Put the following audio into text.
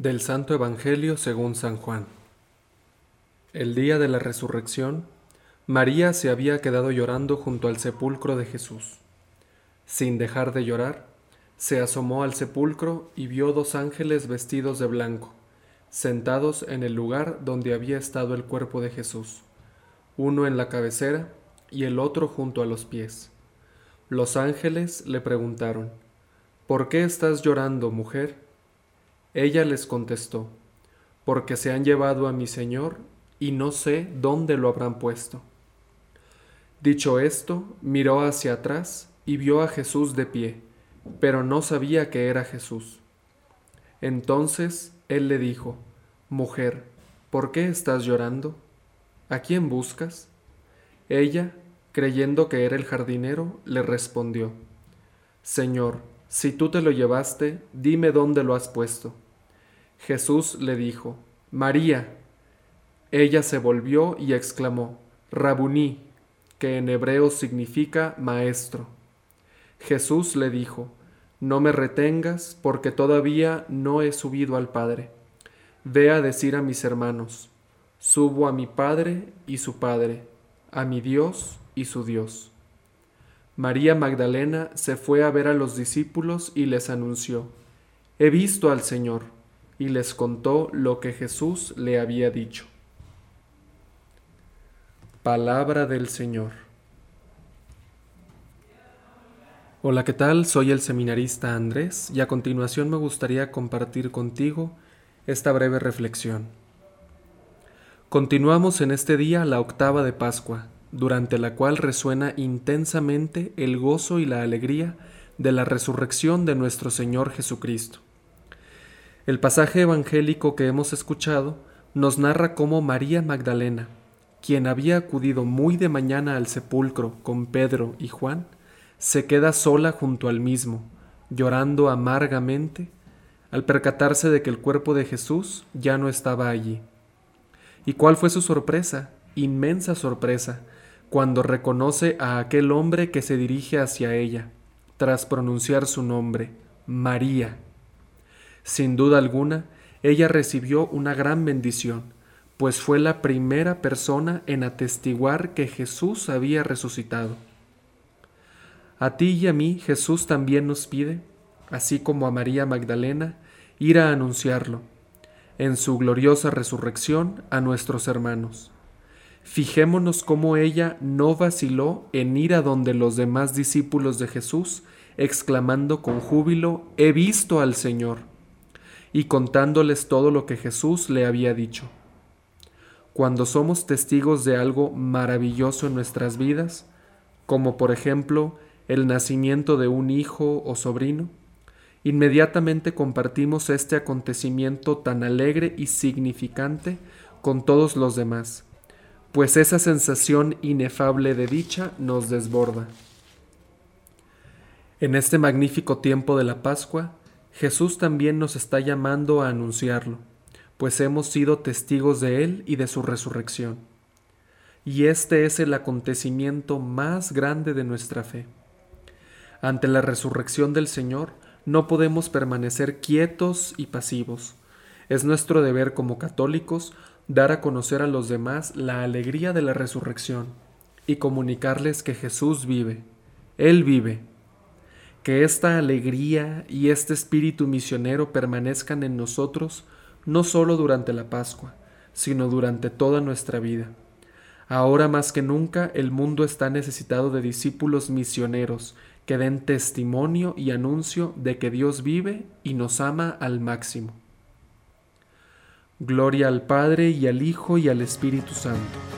Del Santo Evangelio según San Juan. El día de la resurrección, María se había quedado llorando junto al sepulcro de Jesús. Sin dejar de llorar, se asomó al sepulcro y vio dos ángeles vestidos de blanco, sentados en el lugar donde había estado el cuerpo de Jesús, uno en la cabecera y el otro junto a los pies. Los ángeles le preguntaron, ¿Por qué estás llorando, mujer? Ella les contestó, porque se han llevado a mi Señor y no sé dónde lo habrán puesto. Dicho esto, miró hacia atrás y vio a Jesús de pie, pero no sabía que era Jesús. Entonces él le dijo, Mujer, ¿por qué estás llorando? ¿A quién buscas? Ella, creyendo que era el jardinero, le respondió, Señor, si tú te lo llevaste, dime dónde lo has puesto. Jesús le dijo, María. Ella se volvió y exclamó, Rabuní, que en hebreo significa maestro. Jesús le dijo, No me retengas, porque todavía no he subido al Padre. Ve a decir a mis hermanos, Subo a mi Padre y su Padre, a mi Dios y su Dios. María Magdalena se fue a ver a los discípulos y les anunció, He visto al Señor, y les contó lo que Jesús le había dicho. Palabra del Señor. Hola, ¿qué tal? Soy el seminarista Andrés y a continuación me gustaría compartir contigo esta breve reflexión. Continuamos en este día la octava de Pascua, durante la cual resuena intensamente el gozo y la alegría de la resurrección de nuestro Señor Jesucristo. El pasaje evangélico que hemos escuchado nos narra cómo María Magdalena, quien había acudido muy de mañana al sepulcro con Pedro y Juan, se queda sola junto al mismo, llorando amargamente, al percatarse de que el cuerpo de Jesús ya no estaba allí. ¿Y cuál fue su sorpresa, inmensa sorpresa, cuando reconoce a aquel hombre que se dirige hacia ella, tras pronunciar su nombre, María. Sin duda alguna, ella recibió una gran bendición, pues fue la primera persona en atestiguar que Jesús había resucitado. A ti y a mí Jesús también nos pide, así como a María Magdalena, ir a anunciarlo, en su gloriosa resurrección a nuestros hermanos. Fijémonos cómo ella no vaciló en ir a donde los demás discípulos de Jesús, exclamando con júbilo, He visto al Señor, y contándoles todo lo que Jesús le había dicho. Cuando somos testigos de algo maravilloso en nuestras vidas, como por ejemplo el nacimiento de un hijo o sobrino, inmediatamente compartimos este acontecimiento tan alegre y significante con todos los demás pues esa sensación inefable de dicha nos desborda. En este magnífico tiempo de la Pascua, Jesús también nos está llamando a anunciarlo, pues hemos sido testigos de Él y de su resurrección. Y este es el acontecimiento más grande de nuestra fe. Ante la resurrección del Señor, no podemos permanecer quietos y pasivos. Es nuestro deber como católicos dar a conocer a los demás la alegría de la resurrección y comunicarles que Jesús vive, Él vive. Que esta alegría y este espíritu misionero permanezcan en nosotros no solo durante la Pascua, sino durante toda nuestra vida. Ahora más que nunca el mundo está necesitado de discípulos misioneros que den testimonio y anuncio de que Dios vive y nos ama al máximo. Gloria al Padre y al Hijo y al Espíritu Santo